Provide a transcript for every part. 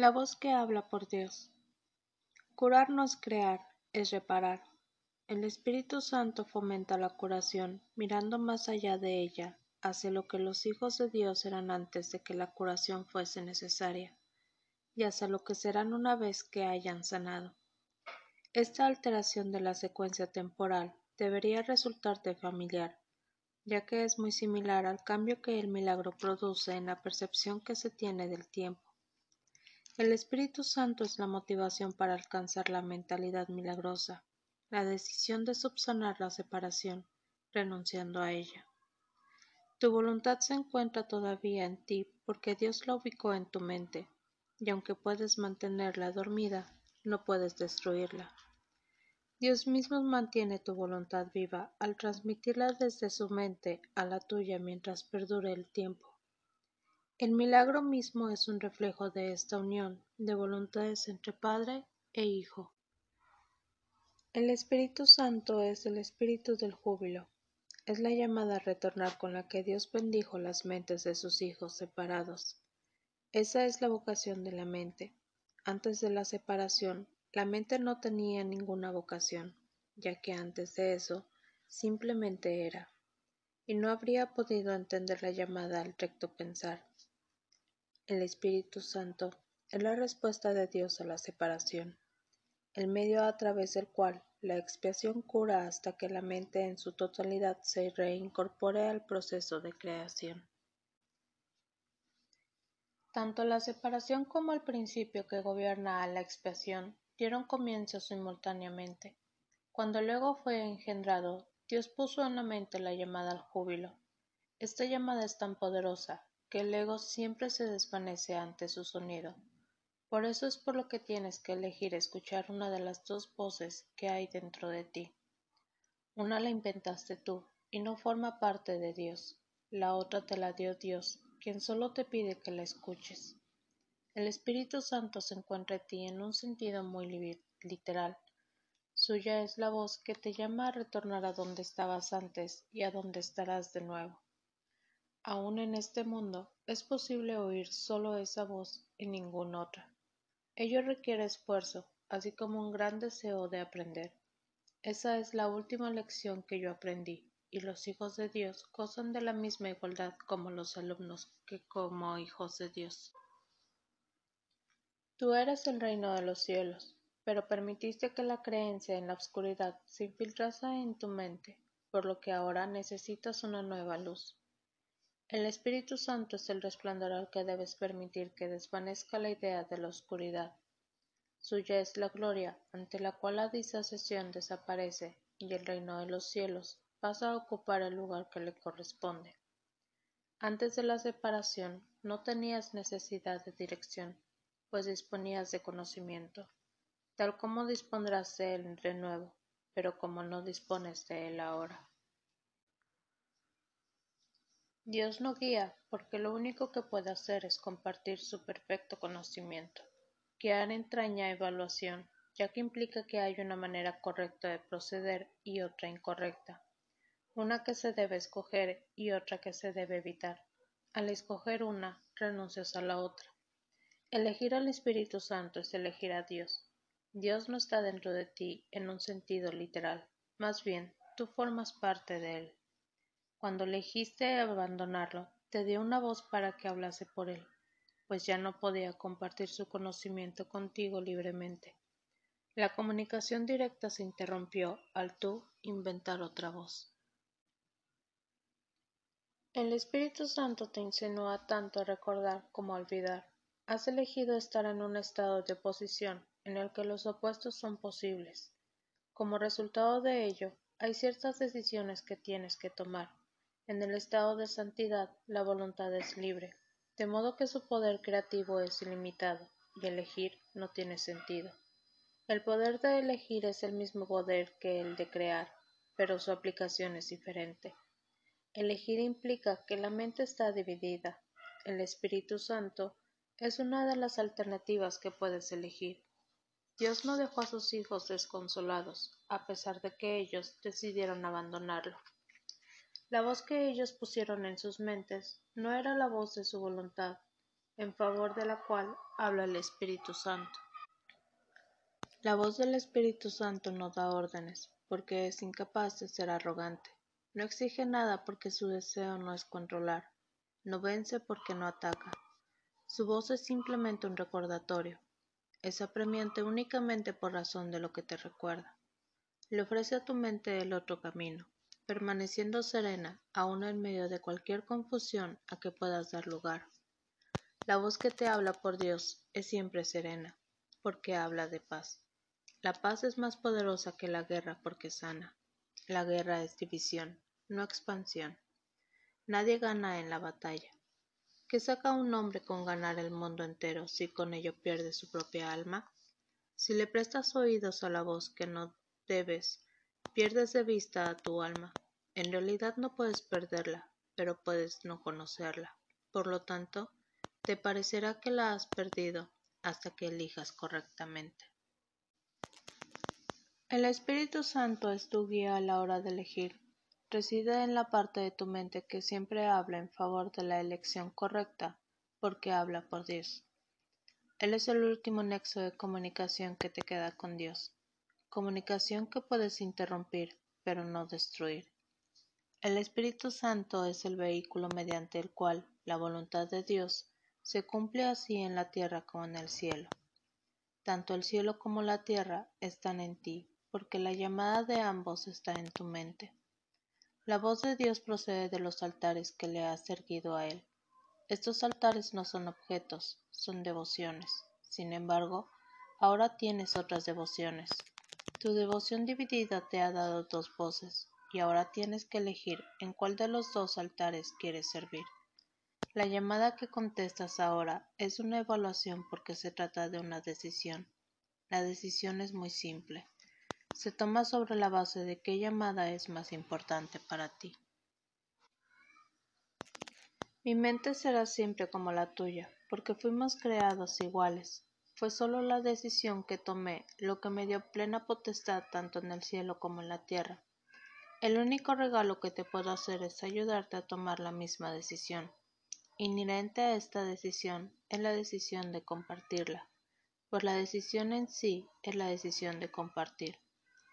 La voz que habla por Dios. Curar no es crear, es reparar. El Espíritu Santo fomenta la curación, mirando más allá de ella, hacia lo que los hijos de Dios eran antes de que la curación fuese necesaria, y hacia lo que serán una vez que hayan sanado. Esta alteración de la secuencia temporal debería resultarte familiar, ya que es muy similar al cambio que el milagro produce en la percepción que se tiene del tiempo. El Espíritu Santo es la motivación para alcanzar la mentalidad milagrosa, la decisión de subsanar la separación, renunciando a ella. Tu voluntad se encuentra todavía en ti porque Dios la ubicó en tu mente, y aunque puedes mantenerla dormida, no puedes destruirla. Dios mismo mantiene tu voluntad viva al transmitirla desde su mente a la tuya mientras perdure el tiempo. El milagro mismo es un reflejo de esta unión de voluntades entre Padre e Hijo. El Espíritu Santo es el espíritu del júbilo. Es la llamada a retornar con la que Dios bendijo las mentes de sus hijos separados. Esa es la vocación de la mente. Antes de la separación, la mente no tenía ninguna vocación, ya que antes de eso simplemente era, y no habría podido entender la llamada al recto pensar. El Espíritu Santo es la respuesta de Dios a la separación, el medio a través del cual la expiación cura hasta que la mente en su totalidad se reincorpore al proceso de creación. Tanto la separación como el principio que gobierna a la expiación dieron comienzo simultáneamente. Cuando luego fue engendrado, Dios puso en la mente la llamada al júbilo. Esta llamada es tan poderosa que el ego siempre se desvanece ante su sonido. Por eso es por lo que tienes que elegir escuchar una de las dos voces que hay dentro de ti. Una la inventaste tú y no forma parte de Dios. La otra te la dio Dios, quien solo te pide que la escuches. El Espíritu Santo se encuentra en ti en un sentido muy literal. Suya es la voz que te llama a retornar a donde estabas antes y a donde estarás de nuevo. Aún en este mundo es posible oír solo esa voz y ninguna otra. Ello requiere esfuerzo, así como un gran deseo de aprender. Esa es la última lección que yo aprendí, y los hijos de Dios gozan de la misma igualdad como los alumnos que como hijos de Dios. Tú eres el reino de los cielos, pero permitiste que la creencia en la oscuridad se infiltrase en tu mente, por lo que ahora necesitas una nueva luz. El Espíritu Santo es el resplandor al que debes permitir que desvanezca la idea de la oscuridad. Suya es la gloria, ante la cual la disasesión desaparece y el reino de los cielos pasa a ocupar el lugar que le corresponde. Antes de la separación no tenías necesidad de dirección, pues disponías de conocimiento, tal como dispondrás de él de nuevo, pero como no dispones de él ahora. Dios no guía, porque lo único que puede hacer es compartir su perfecto conocimiento. Guiar entraña evaluación, ya que implica que hay una manera correcta de proceder y otra incorrecta, una que se debe escoger y otra que se debe evitar. Al escoger una, renuncias a la otra. Elegir al Espíritu Santo es elegir a Dios. Dios no está dentro de ti en un sentido literal, más bien tú formas parte de Él. Cuando elegiste abandonarlo, te dio una voz para que hablase por Él, pues ya no podía compartir su conocimiento contigo libremente. La comunicación directa se interrumpió al tú inventar otra voz. El Espíritu Santo te insinúa tanto a recordar como a olvidar. Has elegido estar en un estado de oposición en el que los opuestos son posibles. Como resultado de ello, hay ciertas decisiones que tienes que tomar. En el estado de santidad, la voluntad es libre, de modo que su poder creativo es ilimitado, y elegir no tiene sentido. El poder de elegir es el mismo poder que el de crear, pero su aplicación es diferente. Elegir implica que la mente está dividida. El Espíritu Santo es una de las alternativas que puedes elegir. Dios no dejó a sus hijos desconsolados, a pesar de que ellos decidieron abandonarlo. La voz que ellos pusieron en sus mentes no era la voz de su voluntad, en favor de la cual habla el Espíritu Santo. La voz del Espíritu Santo no da órdenes, porque es incapaz de ser arrogante. No exige nada porque su deseo no es controlar. No vence porque no ataca. Su voz es simplemente un recordatorio. Es apremiante únicamente por razón de lo que te recuerda. Le ofrece a tu mente el otro camino, permaneciendo serena aún en medio de cualquier confusión a que puedas dar lugar. La voz que te habla por Dios es siempre serena, porque habla de paz. La paz es más poderosa que la guerra porque sana. La guerra es división, no expansión. Nadie gana en la batalla. ¿Qué saca un hombre con ganar el mundo entero si con ello pierde su propia alma? Si le prestas oídos a la voz que no debes, pierdes de vista a tu alma. En realidad no puedes perderla, pero puedes no conocerla. Por lo tanto, te parecerá que la has perdido hasta que elijas correctamente. El Espíritu Santo es tu guía a la hora de elegir. Reside en la parte de tu mente que siempre habla en favor de la elección correcta, porque habla por Dios. Él es el último nexo de comunicación que te queda con Dios comunicación que puedes interrumpir, pero no destruir. El Espíritu Santo es el vehículo mediante el cual la voluntad de Dios se cumple así en la tierra como en el cielo. Tanto el cielo como la tierra están en ti, porque la llamada de ambos está en tu mente. La voz de Dios procede de los altares que le has erguido a Él. Estos altares no son objetos, son devociones. Sin embargo, ahora tienes otras devociones, tu devoción dividida te ha dado dos voces, y ahora tienes que elegir en cuál de los dos altares quieres servir. La llamada que contestas ahora es una evaluación porque se trata de una decisión. La decisión es muy simple. Se toma sobre la base de qué llamada es más importante para ti. Mi mente será siempre como la tuya, porque fuimos creados iguales, fue solo la decisión que tomé lo que me dio plena potestad tanto en el cielo como en la tierra. El único regalo que te puedo hacer es ayudarte a tomar la misma decisión. Inherente a esta decisión es la decisión de compartirla, pues la decisión en sí es la decisión de compartir.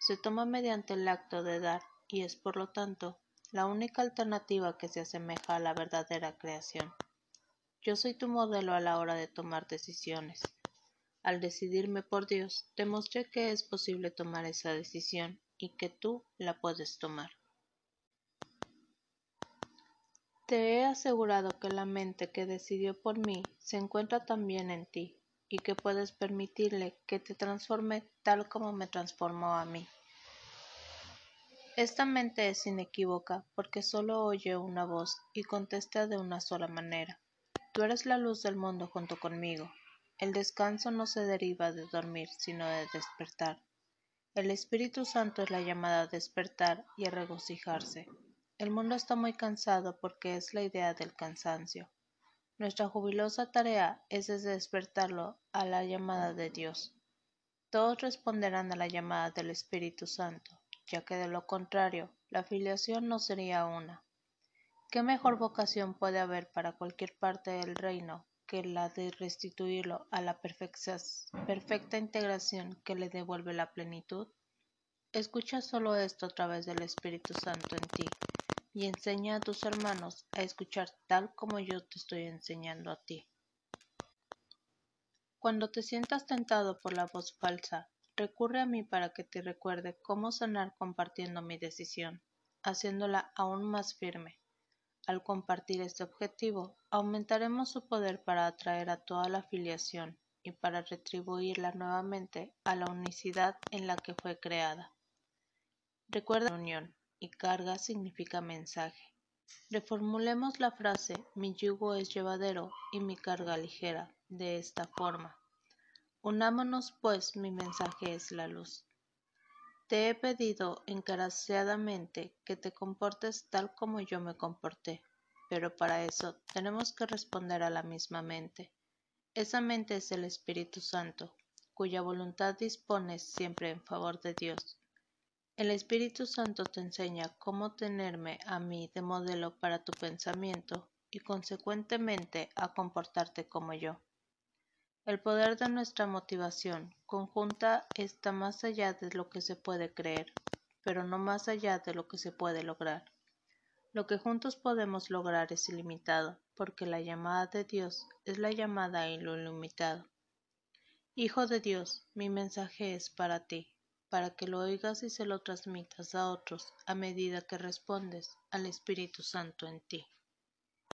Se toma mediante el acto de dar y es por lo tanto la única alternativa que se asemeja a la verdadera creación. Yo soy tu modelo a la hora de tomar decisiones. Al decidirme por Dios, demostré que es posible tomar esa decisión y que tú la puedes tomar. Te he asegurado que la mente que decidió por mí se encuentra también en ti y que puedes permitirle que te transforme tal como me transformó a mí. Esta mente es inequívoca porque solo oye una voz y contesta de una sola manera. Tú eres la luz del mundo junto conmigo, el descanso no se deriva de dormir, sino de despertar. El Espíritu Santo es la llamada a despertar y a regocijarse. El mundo está muy cansado porque es la idea del cansancio. Nuestra jubilosa tarea es despertarlo a la llamada de Dios. Todos responderán a la llamada del Espíritu Santo, ya que de lo contrario, la filiación no sería una. ¿Qué mejor vocación puede haber para cualquier parte del reino que la de restituirlo a la perfecta integración que le devuelve la plenitud? Escucha solo esto a través del Espíritu Santo en ti y enseña a tus hermanos a escuchar tal como yo te estoy enseñando a ti. Cuando te sientas tentado por la voz falsa, recurre a mí para que te recuerde cómo sanar compartiendo mi decisión, haciéndola aún más firme. Al compartir este objetivo, aumentaremos su poder para atraer a toda la filiación y para retribuirla nuevamente a la unicidad en la que fue creada. Recuerda unión y carga significa mensaje. Reformulemos la frase mi yugo es llevadero y mi carga ligera de esta forma. Unámonos pues mi mensaje es la luz. Te he pedido encarecidamente que te comportes tal como yo me comporté, pero para eso tenemos que responder a la misma mente. Esa mente es el Espíritu Santo, cuya voluntad dispones siempre en favor de Dios. El Espíritu Santo te enseña cómo tenerme a mí de modelo para tu pensamiento y consecuentemente a comportarte como yo. El poder de nuestra motivación conjunta está más allá de lo que se puede creer, pero no más allá de lo que se puede lograr. Lo que juntos podemos lograr es ilimitado, porque la llamada de Dios es la llamada en lo ilimitado. Hijo de Dios, mi mensaje es para ti, para que lo oigas y se lo transmitas a otros a medida que respondes al Espíritu Santo en ti.